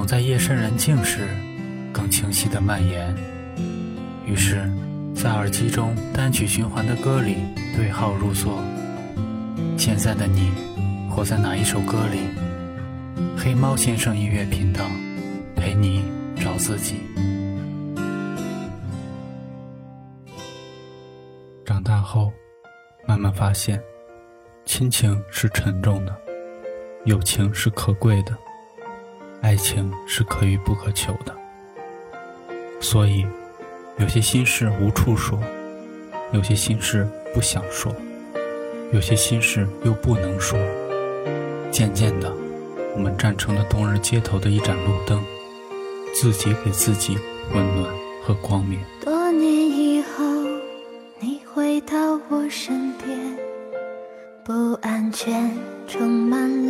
总在夜深人静时更清晰地蔓延。于是，在耳机中单曲循环的歌里对号入座。现在的你，活在哪一首歌里？黑猫先生音乐频道，陪你找自己。长大后，慢慢发现，亲情是沉重的，友情是可贵的，爱情是可遇不可求的。所以，有些心事无处说，有些心事不想说，有些心事又不能说。渐渐的。我们站成了冬日街头的一盏路灯，自己给自己温暖和光明。多年以后，你回到我身边，不安全充满了